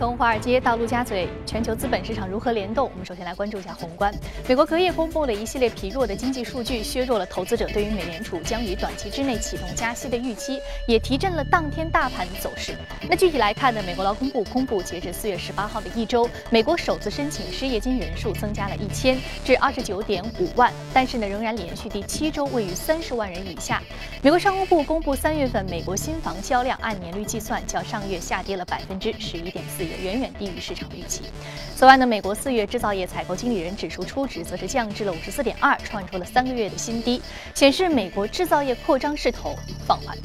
从华尔街到陆家嘴，全球资本市场如何联动？我们首先来关注一下宏观。美国隔夜公布了一系列疲弱的经济数据，削弱了投资者对于美联储将于短期之内启动加息的预期，也提振了当天大盘的走势。那具体来看呢？美国劳工部公布，截至四月十八号的一周，美国首次申请失业金人数增加了一千至二十九点五万，但是呢，仍然连续第七周位于三十万人以下。美国商务部公布，三月份美国新房销量按年率计算，较上月下跌了百分之十一点四。远远低于市场预期。此外呢，美国四月制造业采购经理人指数初值则是降至了五十四点二，创出了三个月的新低，显示美国制造业扩张势头放缓。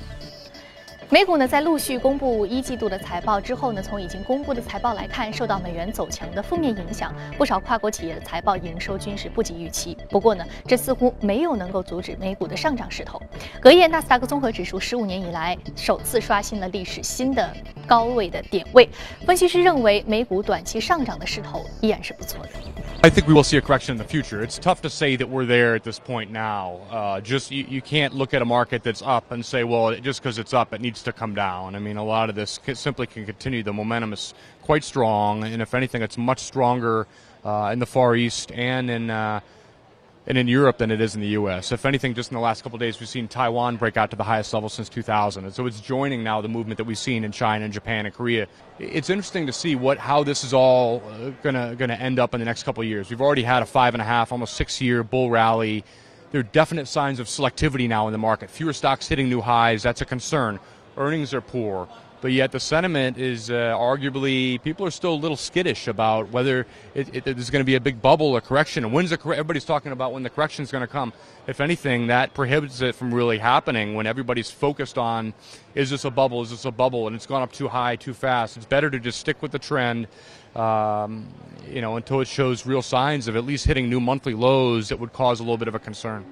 美股呢，在陆续公布一季度的财报之后呢，从已经公布的财报来看，受到美元走强的负面影响，不少跨国企业的财报营收均是不及预期。不过呢，这似乎没有能够阻止美股的上涨势头。隔夜，纳斯达克综合指数十五年以来首次刷新了历史新的高位的点位。分析师认为，美股短期上涨的势头依然是不错的。I think we will see a correction in the future. It's tough to say that we're there at this point now. Uh, just you, you, can't look at a market that's up and say, well, just because it's up, it needs to come down. I mean, a lot of this simply can continue. The momentum is quite strong, and if anything, it's much stronger uh, in the Far East and in uh, and in Europe than it is in the U.S. If anything, just in the last couple days, we've seen Taiwan break out to the highest level since 2000, and so it's joining now the movement that we've seen in China and Japan and Korea. It's interesting to see what how this is all uh, gonna gonna end up in the next couple years. We've already had a five and a half, almost six year bull rally. There are definite signs of selectivity now in the market. Fewer stocks hitting new highs. That's a concern. Earnings are poor but yet the sentiment is uh, arguably people are still a little skittish about whether it, it, there's going to be a big bubble or correction. And when's the everybody's talking about when the correction is going to come. If anything, that prohibits it from really happening when everybody's focused on is this a bubble? Is this a bubble? And it's gone up too high, too fast. It's better to just stick with the trend. Um, you know, until it shows real signs of at least hitting new monthly lows that would cause a little bit of a concern.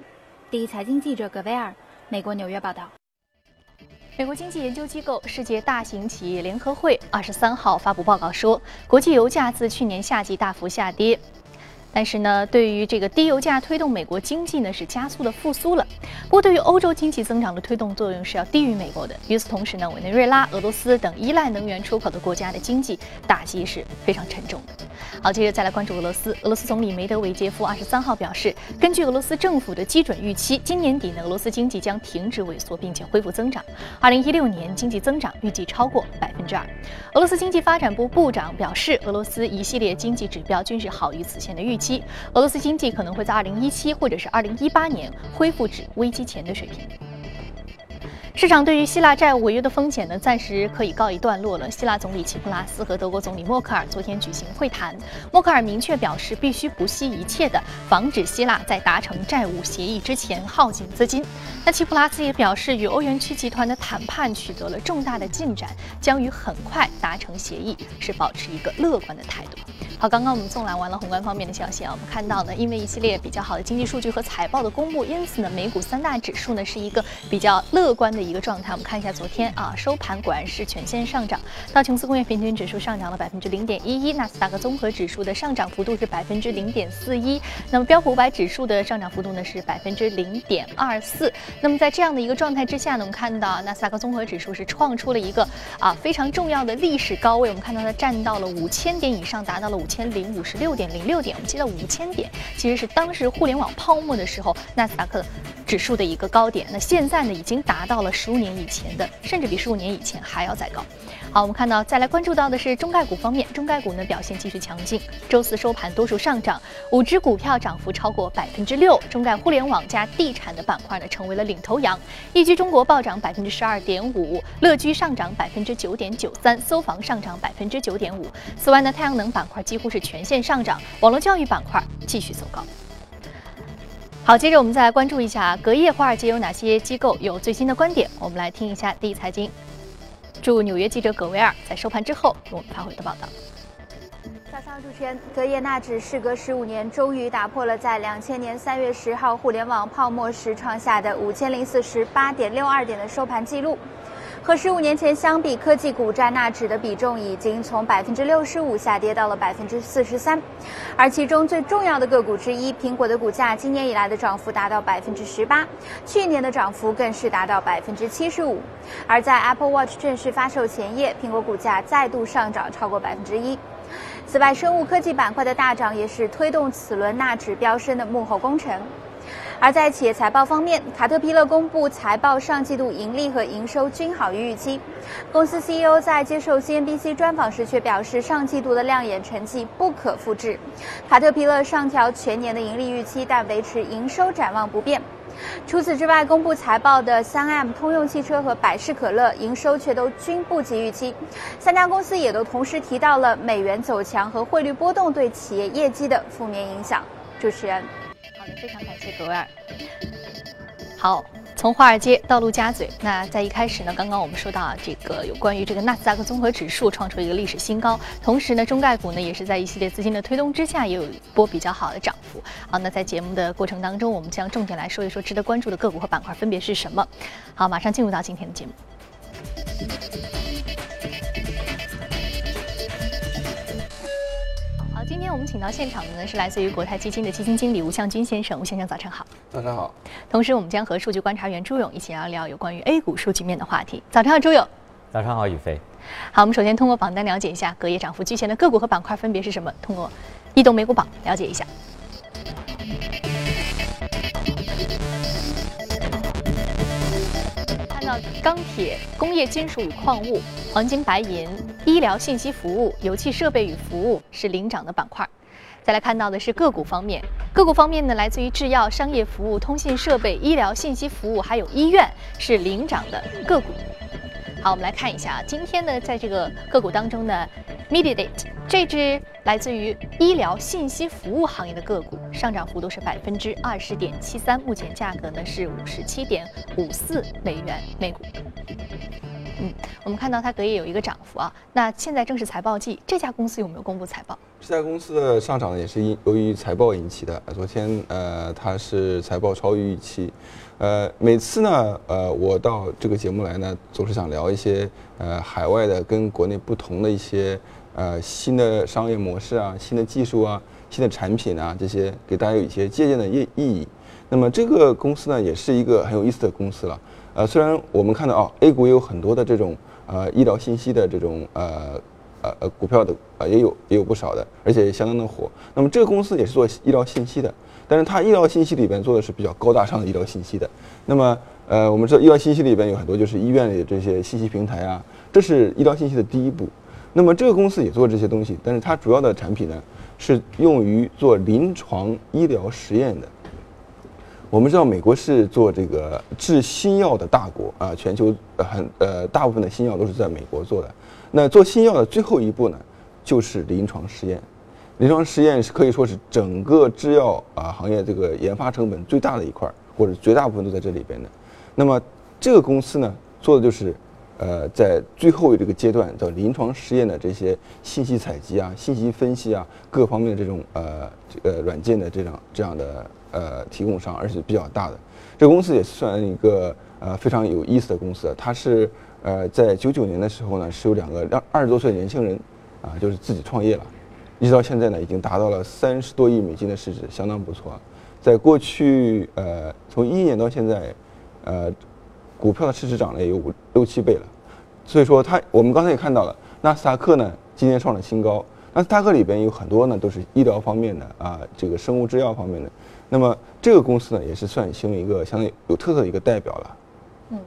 第一财经记者葛维尔，美国纽约报道。 美国经济研究机构世界大型企业联合会二十三号发布报告说，国际油价自去年夏季大幅下跌。但是呢，对于这个低油价推动美国经济呢是加速的复苏了。不过，对于欧洲经济增长的推动作用是要低于美国的。与此同时呢，委内瑞拉、俄罗斯等依赖能源出口的国家的经济打击是非常沉重的。好，接着再来关注俄罗斯。俄罗斯总理梅德韦杰夫二十三号表示，根据俄罗斯政府的基准预期，今年底呢，俄罗斯经济将停止萎缩，并且恢复增长。二零一六年经济增长预计超过百分之二。俄罗斯经济发展部部长表示，俄罗斯一系列经济指标均是好于此前的预期。俄罗斯经济可能会在二零一七或者是二零一八年恢复至危机前的水平。市场对于希腊债务违约的风险呢，暂时可以告一段落了。希腊总理齐普拉斯和德国总理默克尔昨天举行会谈，默克尔明确表示必须不惜一切的防止希腊在达成债务协议之前耗尽资金。那齐普拉斯也表示，与欧元区集团的谈判取得了重大的进展，将于很快达成协议，是保持一个乐观的态度。好，刚刚我们纵览完了宏观方面的消息啊，我们看到呢，因为一系列比较好的经济数据和财报的公布，因此呢，美股三大指数呢是一个比较乐观的一个状态。我们看一下昨天啊，收盘果然是全线上涨，道琼斯工业平均指数上涨了百分之零点一一，纳斯达克综合指数的上涨幅度是百分之零点四一，那么标普五百指数的上涨幅度呢是百分之零点二四。那么在这样的一个状态之下呢，我们看到纳斯达克综合指数是创出了一个啊非常重要的历史高位，我们看到它站到了五千点以上，达到了五。千零五十六点零六点，我们记得五千点其实是当时互联网泡沫的时候纳斯达克指数的一个高点。那现在呢，已经达到了十五年以前的，甚至比十五年以前还要再高。好，我们看到再来关注到的是中概股方面，中概股呢表现继续强劲，周四收盘多数上涨，五只股票涨幅超过百分之六。中概互联网加地产的板块呢成为了领头羊，易居中国暴涨百分之十二点五，乐居上涨百分之九点九三，搜房上涨百分之九点五。此外呢，太阳能板块几乎。是全线上涨，网络教育板块继续走高。好，接着我们再来关注一下隔夜华尔街有哪些机构有最新的观点。我们来听一下第一财经驻纽约记者葛维尔在收盘之后给我们发回的报道。早上主持人，隔夜纳指事隔十五年终于打破了在两千年三月十号互联网泡沫时创下的五千零四十八点六二点的收盘记录。和十五年前相比，科技股占纳指的比重已经从百分之六十五下跌到了百分之四十三。而其中最重要的个股之一，苹果的股价今年以来的涨幅达到百分之十八，去年的涨幅更是达到百分之七十五。而在 Apple Watch 正式发售前夜，苹果股价再度上涨超过百分之一。此外，生物科技板块的大涨也是推动此轮纳指飙升的幕后功臣。而在企业财报方面，卡特彼勒公布财报上季度盈利和营收均好于预期。公司 CEO 在接受 CNBC 专访时却表示，上季度的亮眼成绩不可复制。卡特彼勒上调全年的盈利预期，但维持营收展望不变。除此之外，公布财报的三 M、通用汽车和百事可乐营收却都均不及预期。三家公司也都同时提到了美元走强和汇率波动对企业业绩的负面影响。主持人，非常感谢格威尔。好，从华尔街到陆家嘴，那在一开始呢，刚刚我们说到，这个有关于这个纳斯达克综合指数创出一个历史新高，同时呢，中概股呢也是在一系列资金的推动之下，也有一波比较好的涨幅。好，那在节目的过程当中，我们将重点来说一说值得关注的个股和板块分别是什么。好，马上进入到今天的节目。我们请到现场的呢是来自于国泰基金的基金经理吴向军先生，吴先生早上好。早上好，同时，我们将和数据观察员朱勇一起聊聊有关于 A 股数据面的话题。早上好，朱勇。早上好，宇飞。好，我们首先通过榜单了解一下隔夜涨幅居前的个股和板块分别是什么。通过异动美股榜了解一下。钢铁、工业金属与矿物、黄金、白银、医疗信息服务、油气设备与服务是领涨的板块。再来看到的是个股方面，个股方面呢，来自于制药、商业服务、通信设备、医疗信息服务，还有医院是领涨的个股。好，我们来看一下，今天呢，在这个个股当中呢，Mediate 这只来自于医疗信息服务行业的个股，上涨幅度是百分之二十点七三，目前价格呢是五十七点五四美元每股。嗯，我们看到它隔夜有一个涨幅啊。那现在正是财报季，这家公司有没有公布财报？这家公司的上涨呢，也是因由于财报引起的。昨天呃，它是财报超预期。呃，每次呢，呃，我到这个节目来呢，总是想聊一些呃海外的跟国内不同的一些呃新的商业模式啊、新的技术啊、新的产品啊这些，给大家有一些借鉴的意意义。那么这个公司呢，也是一个很有意思的公司了。呃，虽然我们看到啊，A 股也有很多的这种呃医疗信息的这种呃呃呃股票的啊，也有也有不少的，而且相当的火。那么这个公司也是做医疗信息的，但是它医疗信息里边做的是比较高大上的医疗信息的。那么呃，我们知道医疗信息里边有很多就是医院里的这些信息平台啊，这是医疗信息的第一步。那么这个公司也做这些东西，但是它主要的产品呢是用于做临床医疗实验的。我们知道美国是做这个治新药的大国啊，全球很呃大部分的新药都是在美国做的。那做新药的最后一步呢，就是临床实验。临床实验是可以说是整个制药啊行业这个研发成本最大的一块，或者绝大部分都在这里边的。那么这个公司呢，做的就是呃在最后这个阶段叫临床实验的这些信息采集啊、信息分析啊各方面的这种呃这个软件的这样这样的。呃，提供商，而且比较大的，这个公司也算一个呃非常有意思的公司。它是呃在九九年的时候呢，是有两个二二十多岁的年轻人，啊，就是自己创业了，一直到现在呢，已经达到了三十多亿美金的市值，相当不错。在过去呃从一一年到现在，呃股票的市值涨了也有五六七倍了。所以说它，我们刚才也看到了，纳斯达克呢今年创了新高，纳斯达克里边有很多呢都是医疗方面的啊，这个生物制药方面的。那么这个公司呢，也是算形成一个相当有特色的一个代表了。嗯，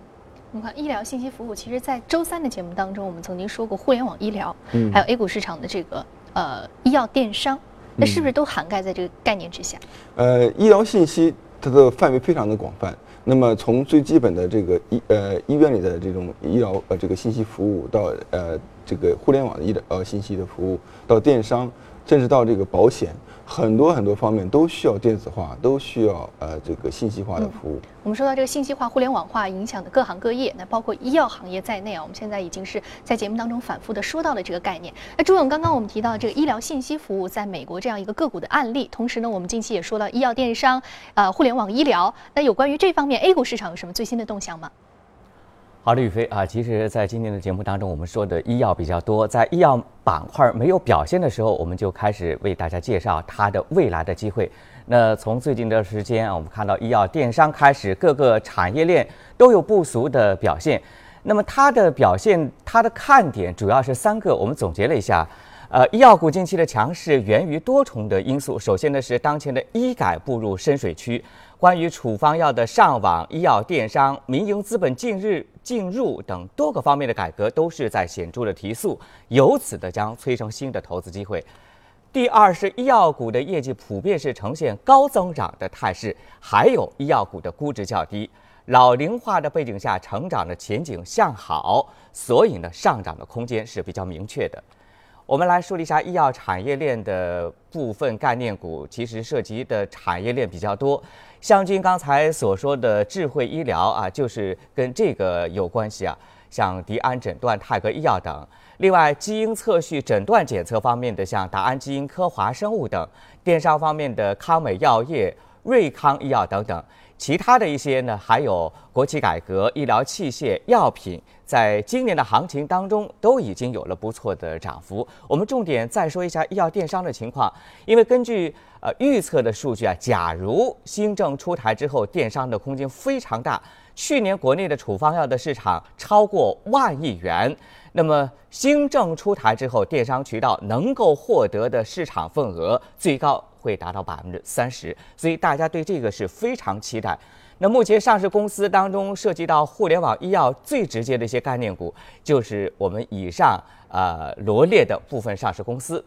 我们看医疗信息服务，其实，在周三的节目当中，我们曾经说过互联网医疗，嗯，还有 A 股市场的这个呃医药电商，那是不是都涵盖在这个概念之下？呃，医疗信息它的范围非常的广泛。那么从最基本的这个医呃医院里的这种医疗呃这个信息服务，到呃这个互联网的医疗呃信息的服务，到电商，甚至到这个保险。很多很多方面都需要电子化，都需要呃这个信息化的服务。我们说到这个信息化、互联网化影响的各行各业，那包括医药行业在内啊，我们现在已经是在节目当中反复的说到了这个概念。那朱勇，刚刚我们提到这个医疗信息服务在美国这样一个个股的案例，同时呢，我们近期也说到医药电商，呃，互联网医疗。那有关于这方面，A 股市场有什么最新的动向吗？好的，宇飞啊，其实，在今天的节目当中，我们说的医药比较多，在医药板块没有表现的时候，我们就开始为大家介绍它的未来的机会。那从最近的时间啊，我们看到医药电商开始，各个产业链都有不俗的表现。那么它的表现，它的看点主要是三个，我们总结了一下。呃，医药股近期的强势源于多重的因素。首先呢，是当前的医改步入深水区，关于处方药的上网、医药电商、民营资本进入进入等多个方面的改革，都是在显著的提速，由此的将催生新的投资机会。第二是医药股的业绩普遍是呈现高增长的态势，还有医药股的估值较低，老龄化的背景下，成长的前景向好，所以呢，上涨的空间是比较明确的。我们来梳理一下医药产业链的部分概念股，其实涉及的产业链比较多。像君刚才所说的智慧医疗啊，就是跟这个有关系啊，像迪安诊断、泰格医药等。另外，基因测序、诊断检测方面的，像达安基因、科华生物等；电商方面的康美药业、瑞康医药等等。其他的一些呢，还有国企改革、医疗器械、药品，在今年的行情当中都已经有了不错的涨幅。我们重点再说一下医药电商的情况，因为根据呃预测的数据啊，假如新政出台之后，电商的空间非常大。去年国内的处方药的市场超过万亿元，那么新政出台之后，电商渠道能够获得的市场份额最高。会达到百分之三十，所以大家对这个是非常期待。那目前上市公司当中涉及到互联网医药最直接的一些概念股，就是我们以上呃罗列的部分上市公司。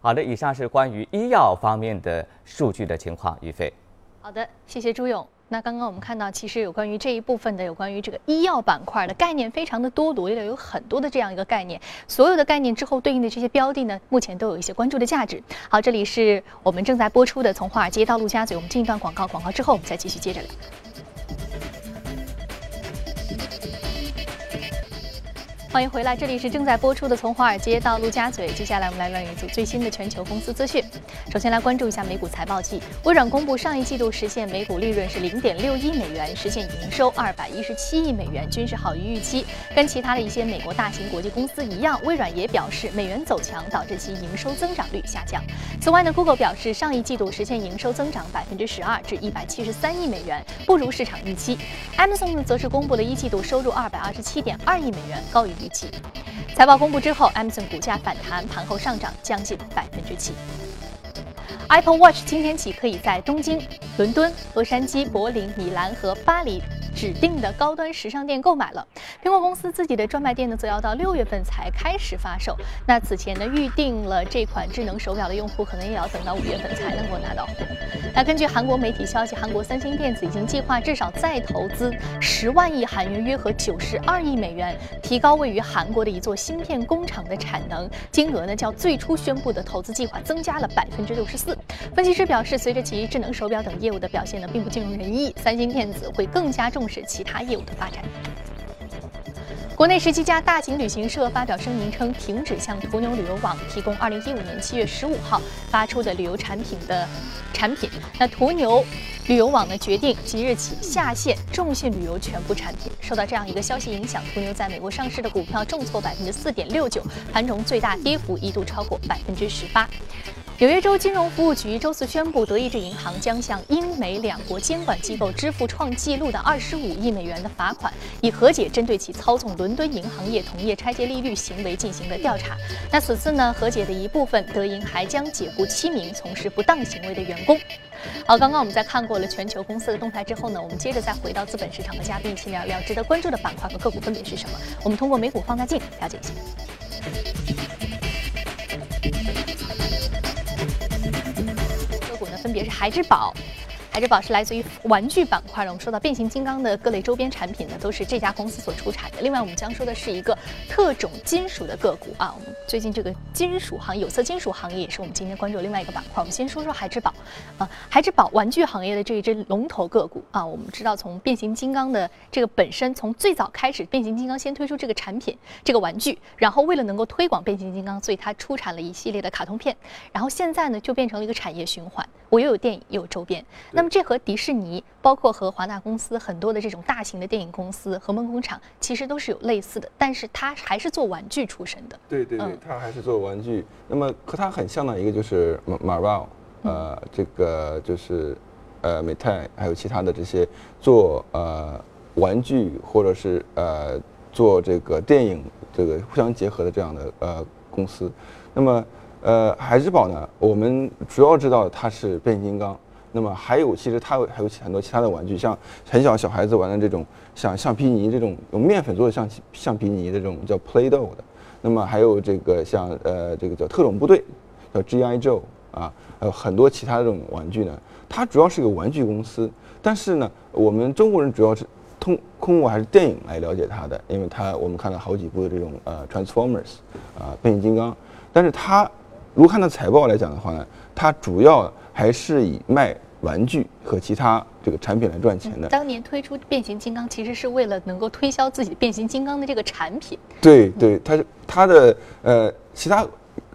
好的，以上是关于医药方面的数据的情况，于飞。好的，谢谢朱勇。那刚刚我们看到，其实有关于这一部分的有关于这个医药板块的概念非常的多，罗列了有很多的这样一个概念。所有的概念之后对应的这些标的呢，目前都有一些关注的价值。好，这里是我们正在播出的《从华尔街到陆家嘴》，我们进一段广告，广告之后我们再继续接着聊。欢迎回来，这里是正在播出的《从华尔街到陆家嘴》。接下来我们来了一组最新的全球公司资讯。首先来关注一下美股财报季，微软公布上一季度实现每股利润是零点六一美元，实现营收二百一十七亿美元，均是好于预期。跟其他的一些美国大型国际公司一样，微软也表示美元走强导致其营收增长率下降。此外呢，Google 表示上一季度实现营收增长百分之十二至一百七十三亿美元，不如市场预期。Amazon 呢则是公布了一季度收入二百二十七点二亿美元，高于预。财报公布之后，Amazon 股价反弹，盘后上涨将近百分之七。Apple Watch 今天起可以在东京、伦敦、洛杉矶、柏林、米兰和巴黎。指定的高端时尚店购买了，苹果公司自己的专卖店呢，则要到六月份才开始发售。那此前呢，预定了这款智能手表的用户，可能也要等到五月份才能够拿到。那根据韩国媒体消息，韩国三星电子已经计划至少再投资十万亿韩元，约合九十二亿美元，提高位于韩国的一座芯片工厂的产能。金额呢，较最初宣布的投资计划增加了百分之六十四。分析师表示，随着其智能手表等业务的表现呢，并不尽如人意，三星电子会更加重。是其他业务的发展。国内十七家大型旅行社发表声明称，停止向途牛旅游网提供二零一五年七月十五号发出的旅游产品的产品。那途牛旅游网呢，决定即日起下线众信旅游全部产品。受到这样一个消息影响，途牛在美国上市的股票重挫百分之四点六九，盘中最大跌幅一度超过百分之十八。纽约州金融服务局周四宣布，德意志银行将向英美两国监管机构支付创纪录的二十五亿美元的罚款，以和解针对其操纵伦敦银行业同业拆借利率行为进行的调查。那此次呢，和解的一部分，德银还将解雇七名从事不当行为的员工。好，刚刚我们在看过了全球公司的动态之后呢，我们接着再回到资本市场和嘉宾一起聊聊值得关注的板块和个股分别是什么。我们通过美股放大镜了解一下。也是孩之宝。海之宝是来自于玩具板块的。我们说到变形金刚的各类周边产品呢，都是这家公司所出产的。另外，我们将说的是一个特种金属的个股啊。我们最近这个金属行业、有色金属行业也是我们今天关注的另外一个板块。我们先说说海之宝啊，海之宝玩具行业的这一只龙头个股啊。我们知道，从变形金刚的这个本身，从最早开始，变形金刚先推出这个产品、这个玩具，然后为了能够推广变形金刚，所以它出产了一系列的卡通片。然后现在呢，就变成了一个产业循环，我又有电影又有周边。那么这和迪士尼，包括和华纳公司很多的这种大型的电影公司、和梦工厂，其实都是有类似的，但是它还是做玩具出身的。对对对嗯，它还是做玩具。那么和它很像的一个就是马马尔呃，这个就是呃美泰，还有其他的这些做呃玩具或者是呃做这个电影这个互相结合的这样的呃公司。那么呃海之宝呢，我们主要知道它是变形金刚。那么还有，其实它有还有很多其他的玩具，像很小小孩子玩的这种，像橡皮泥这种用面粉做的橡橡皮泥的这种叫 Play-Doh 的。那么还有这个像呃这个叫特种部队，叫 G.I. Joe 啊，还有很多其他这种玩具呢。它主要是一个玩具公司，但是呢，我们中国人主要是通通过还是电影来了解它的，因为它我们看了好几部的这种呃 Transformers 啊变形金刚，但是它如果看到财报来讲的话呢，它主要还是以卖玩具和其他这个产品来赚钱的。当年推出变形金刚，其实是为了能够推销自己变形金刚的这个产品。对对，它是它的呃，其他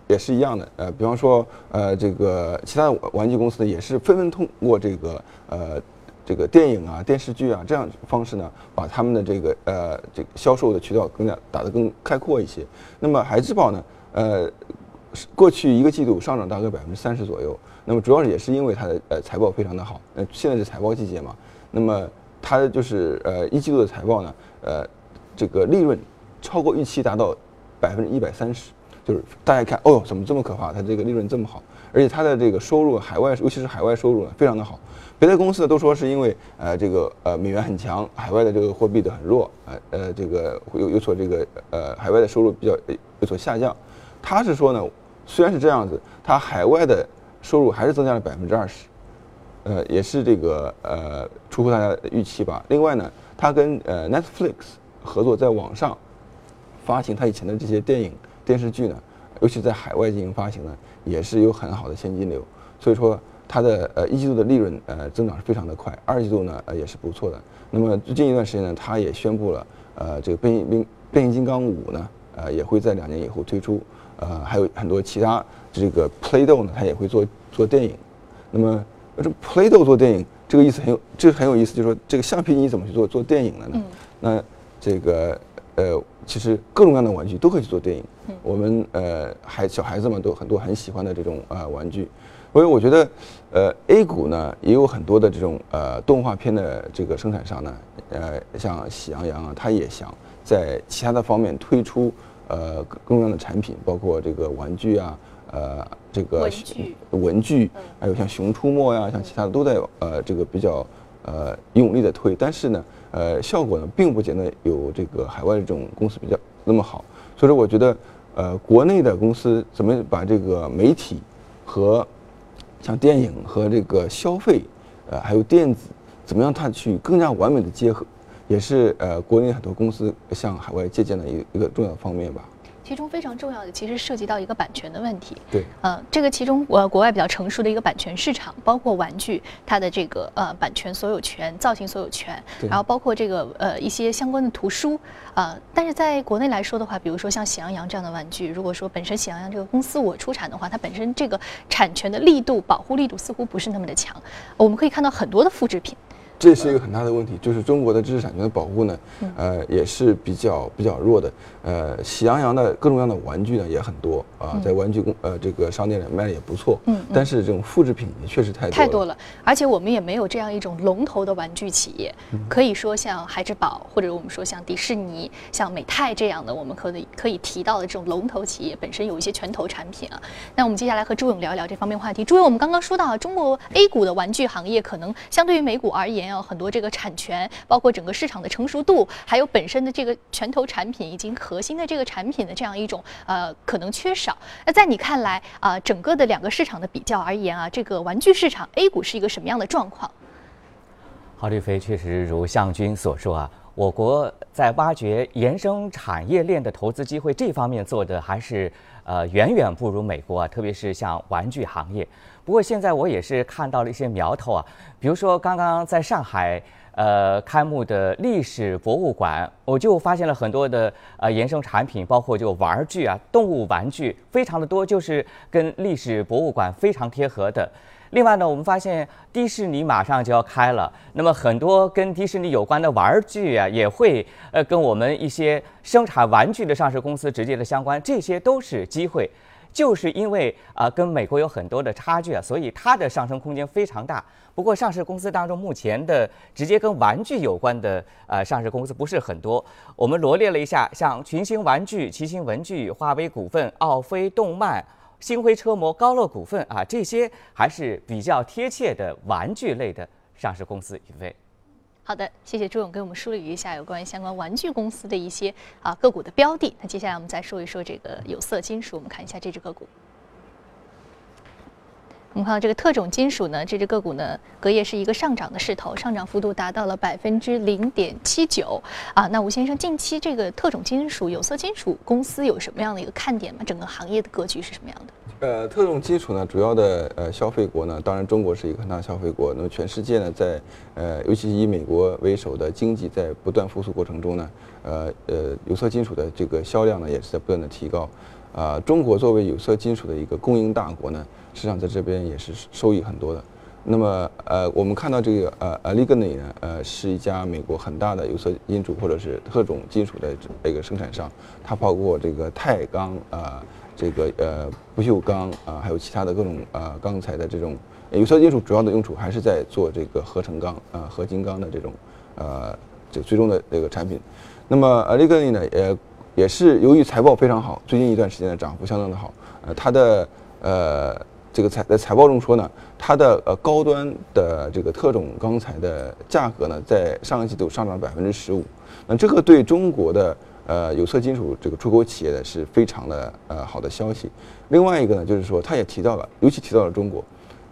也是一样的。呃，比方说呃，这个其他玩具公司呢，也是纷纷通过这个呃这个电影啊、电视剧啊这样方式呢，把他们的这个呃这个销售的渠道更加打得更开阔一些。那么海之宝呢，呃，过去一个季度上涨大概百分之三十左右。那么主要也是因为它的呃财报非常的好，呃现在是财报季节嘛，那么它就是呃一季度的财报呢，呃这个利润超过预期达到百分之一百三十，就是大家看哦怎么这么可怕，它这个利润这么好，而且它的这个收入海外尤其是海外收入呢非常的好，别的公司都说是因为呃这个呃美元很强，海外的这个货币的很弱，呃呃这个有有所这个呃海外的收入比较有所下降，他是说呢虽然是这样子，它海外的收入还是增加了百分之二十，呃，也是这个呃出乎大家的预期吧。另外呢，它跟呃 Netflix 合作，在网上发行它以前的这些电影电视剧呢，尤其在海外进行发行呢，也是有很好的现金流。所以说，它的呃一季度的利润呃增长是非常的快，二季度呢呃也是不错的。那么最近一段时间呢，它也宣布了呃这个变形变变形金刚五呢呃也会在两年以后推出，呃还有很多其他。这个 Play-Doh 呢，它也会做做电影。那么这 Play-Doh 做电影，这个意思很有，这个很有意思，就是说这个橡皮泥怎么去做做电影了呢？那这个呃，其实各种各样的玩具都可以去做电影。我们呃孩小孩子们都很多很喜欢的这种呃玩具。所以我觉得呃 A 股呢也有很多的这种呃动画片的这个生产商呢，呃像喜羊羊啊，他也想在其他的方面推出呃各种各样的产品，包括这个玩具啊。呃，这个文具，文具，还有像《熊出没》呀，像其他的都在呃这个比较呃用力的推，但是呢，呃效果呢并不见得有这个海外这种公司比较那么好。所以说，我觉得呃国内的公司怎么把这个媒体和像电影和这个消费，呃还有电子，怎么样它去更加完美的结合，也是呃国内很多公司向海外借鉴的一一个重要方面吧。其中非常重要的，其实涉及到一个版权的问题。对，呃，这个其中呃国外比较成熟的一个版权市场，包括玩具它的这个呃版权所有权、造型所有权，然后包括这个呃一些相关的图书，呃，但是在国内来说的话，比如说像喜羊羊这样的玩具，如果说本身喜羊羊这个公司我出产的话，它本身这个产权的力度、保护力度似乎不是那么的强。我们可以看到很多的复制品。这是一个很大的问题，就是中国的知识产权的保护呢，呃，也是比较比较弱的。呃，喜羊羊的各种各样的玩具呢也很多啊，在玩具公呃这个商店里卖的也不错。嗯，但是这种复制品也确实太多太多了，而且我们也没有这样一种龙头的玩具企业，可以说像孩之宝，或者我们说像迪士尼、像美泰这样的，我们可以可以提到的这种龙头企业，本身有一些拳头产品啊。那我们接下来和朱勇聊一聊这方面话题。朱勇，我们刚刚说到中国 A 股的玩具行业，可能相对于美股而言。有很多这个产权，包括整个市场的成熟度，还有本身的这个拳头产品以及核心的这个产品的这样一种呃可能缺少。那在你看来啊，整个的两个市场的比较而言啊，这个玩具市场 A 股是一个什么样的状况？郝丽飞确实如向军所说啊，我国在挖掘延伸产业链的投资机会这方面做的还是呃远远不如美国啊，特别是像玩具行业。不过现在我也是看到了一些苗头啊，比如说刚刚在上海，呃开幕的历史博物馆，我就发现了很多的呃衍生产品，包括就玩具啊、动物玩具，非常的多，就是跟历史博物馆非常贴合的。另外呢，我们发现迪士尼马上就要开了，那么很多跟迪士尼有关的玩具啊，也会呃跟我们一些生产玩具的上市公司直接的相关，这些都是机会。就是因为啊跟美国有很多的差距啊，所以它的上升空间非常大。不过上市公司当中，目前的直接跟玩具有关的呃上市公司不是很多。我们罗列了一下，像群星玩具、奇星文具、华为股份、奥飞动漫。星辉车模、高乐股份啊，这些还是比较贴切的玩具类的上市公司。一位，好的，谢谢朱勇给我们梳理一下有关于相关玩具公司的一些啊个股的标的。那接下来我们再说一说这个有色金属，我们看一下这只个股。我们看到这个特种金属呢，这只个股呢，隔夜是一个上涨的势头，上涨幅度达到了百分之零点七九啊。那吴先生，近期这个特种金属、有色金属公司有什么样的一个看点吗？整个行业的格局是什么样的？呃，特种金属呢，主要的呃消费国呢，当然中国是一个很大消费国。那么全世界呢，在呃，尤其是以美国为首的经济在不断复苏过程中呢，呃呃，有色金属的这个销量呢，也是在不断的提高。啊，中国作为有色金属的一个供应大国呢。实际上在这边也是收益很多的。那么，呃，我们看到这个呃 a l i g n y 呢，呃，是一家美国很大的有色金属或者是特种金属的这个生产商。它包括这个钛钢啊，这个呃不锈钢啊，还有其他的各种呃钢材的这种有色金属。主要的用处还是在做这个合成钢啊、合金钢的这种呃这最终的这个产品。那么 a l i g n y 呢，也也是由于财报非常好，最近一段时间的涨幅相当的好。呃，它的呃。这个财在财报中说呢，它的呃高端的这个特种钢材的价格呢，在上个季度上涨百分之十五。那这个对中国的呃有色金属这个出口企业呢是非常的呃好的消息。另外一个呢，就是说他也提到了，尤其提到了中国，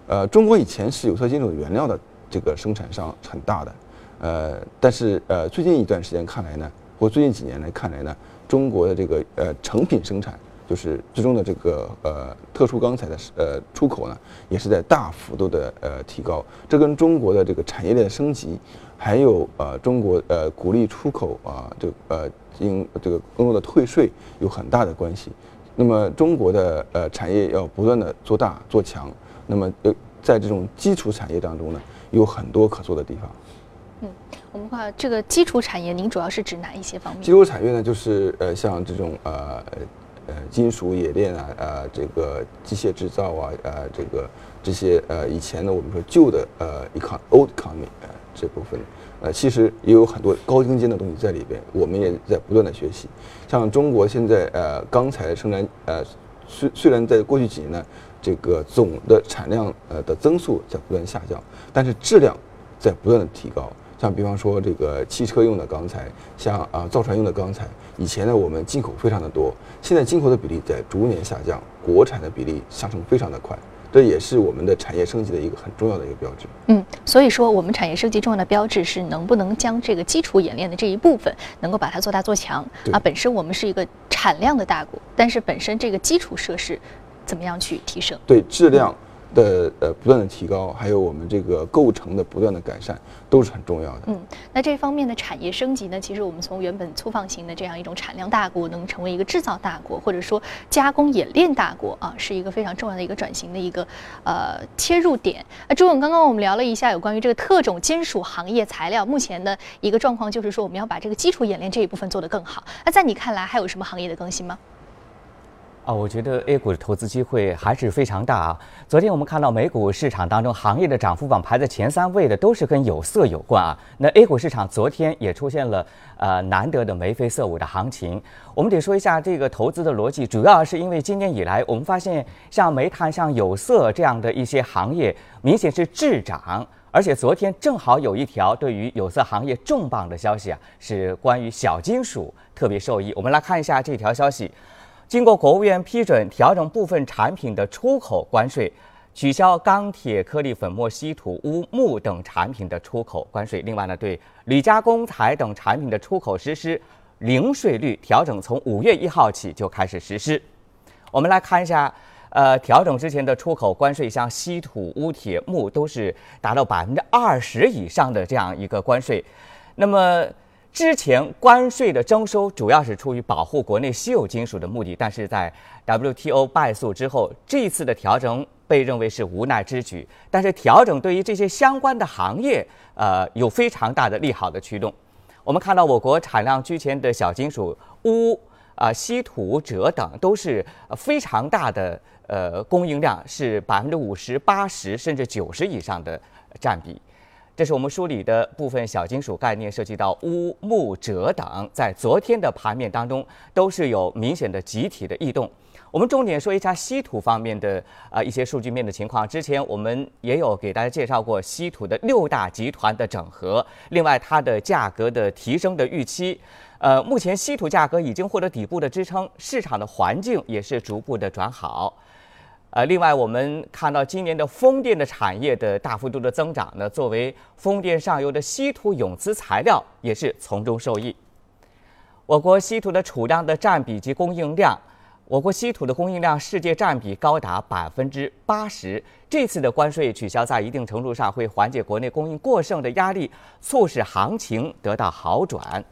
呃，中国以前是有色金属原料的这个生产商很大的，呃，但是呃最近一段时间看来呢，或最近几年来看来呢，中国的这个呃成品生产。就是最终的这个呃特殊钢材的呃出口呢，也是在大幅度的呃提高。这跟中国的这个产业链升级，还有呃中国呃鼓励出口啊，这呃应这个更多的退税有很大的关系。那么中国的呃产业要不断的做大做强，那么呃在这种基础产业当中呢，有很多可做的地方。嗯，我们看这个基础产业，您主要是指哪一些方面？基础产业呢，就是呃像这种呃。呃，金属冶炼啊，呃，这个机械制造啊，呃，这个这些呃，以前呢，我们说旧的呃，econ old economy 呃这部分，呃，其实也有很多高精尖的东西在里边，我们也在不断的学习。像中国现在呃，钢材生产呃，虽虽然在过去几年呢，这个总的产量呃的增速在不断下降，但是质量在不断的提高。像比方说这个汽车用的钢材，像啊造船用的钢材，以前呢我们进口非常的多，现在进口的比例在逐年下降，国产的比例上升非常的快，这也是我们的产业升级的一个很重要的一个标志。嗯，所以说我们产业升级重要的标志是能不能将这个基础演练的这一部分能够把它做大做强啊。本身我们是一个产量的大国，但是本身这个基础设施怎么样去提升？对质量。的呃不断的提高，还有我们这个构成的不断的改善，都是很重要的。嗯，那这方面的产业升级呢？其实我们从原本粗放型的这样一种产量大国，能成为一个制造大国，或者说加工冶炼大国啊，是一个非常重要的一个转型的一个呃切入点。那朱总，刚刚我们聊了一下有关于这个特种金属行业材料，目前的一个状况就是说我们要把这个基础冶炼这一部分做得更好。那在你看来还有什么行业的更新吗？啊，我觉得 A 股的投资机会还是非常大啊。昨天我们看到美股市场当中行业的涨幅榜排在前三位的都是跟有色有关啊。那 A 股市场昨天也出现了呃难得的眉飞色舞的行情。我们得说一下这个投资的逻辑，主要是因为今年以来我们发现像煤炭、像有色这样的一些行业明显是滞涨，而且昨天正好有一条对于有色行业重磅的消息啊，是关于小金属特别受益。我们来看一下这条消息。经过国务院批准，调整部分产品的出口关税，取消钢铁颗粒粉末、稀土、钨、钼等产品的出口关税。另外呢，对铝加工材等产品的出口实施零税率调整，从五月一号起就开始实施。我们来看一下，呃，调整之前的出口关税，像稀土、钨、铁、钼都是达到百分之二十以上的这样一个关税。那么之前关税的征收主要是出于保护国内稀有金属的目的，但是在 WTO 败诉之后，这一次的调整被认为是无奈之举。但是调整对于这些相关的行业，呃，有非常大的利好的驱动。我们看到我国产量居前的小金属钨。啊，稀土、锗等都是非常大的呃供应量，是百分之五十、八十甚至九十以上的占比。这是我们梳理的部分小金属概念，涉及到钨、钼、锗等，在昨天的盘面当中都是有明显的集体的异动。我们重点说一下稀土方面的啊一些数据面的情况。之前我们也有给大家介绍过稀土的六大集团的整合，另外它的价格的提升的预期。呃，目前稀土价格已经获得底部的支撑，市场的环境也是逐步的转好。呃，另外我们看到今年的风电的产业的大幅度的增长呢，作为风电上游的稀土永磁材料也是从中受益。我国稀土的储量的占比及供应量，我国稀土的供应量世界占比高达百分之八十。这次的关税取消，在一定程度上会缓解国内供应过剩的压力，促使行情得到好转。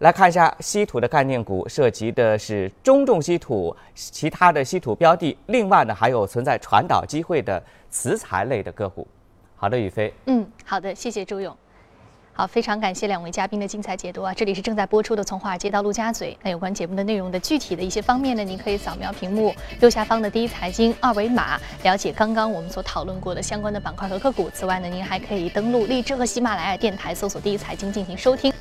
来看一下稀土的概念股，涉及的是中重稀土、其他的稀土标的，另外呢还有存在传导机会的磁材类的个股。好的，宇飞。嗯，好的，谢谢朱勇。好，非常感谢两位嘉宾的精彩解读啊！这里是正在播出的《从华尔街到陆家嘴》。那有关节目的内容的具体的一些方面呢，您可以扫描屏幕右下方的第一财经二维码，了解刚刚我们所讨论过的相关的板块和个股。此外呢，您还可以登录荔枝和喜马拉雅电台，搜索“第一财经”进行收听。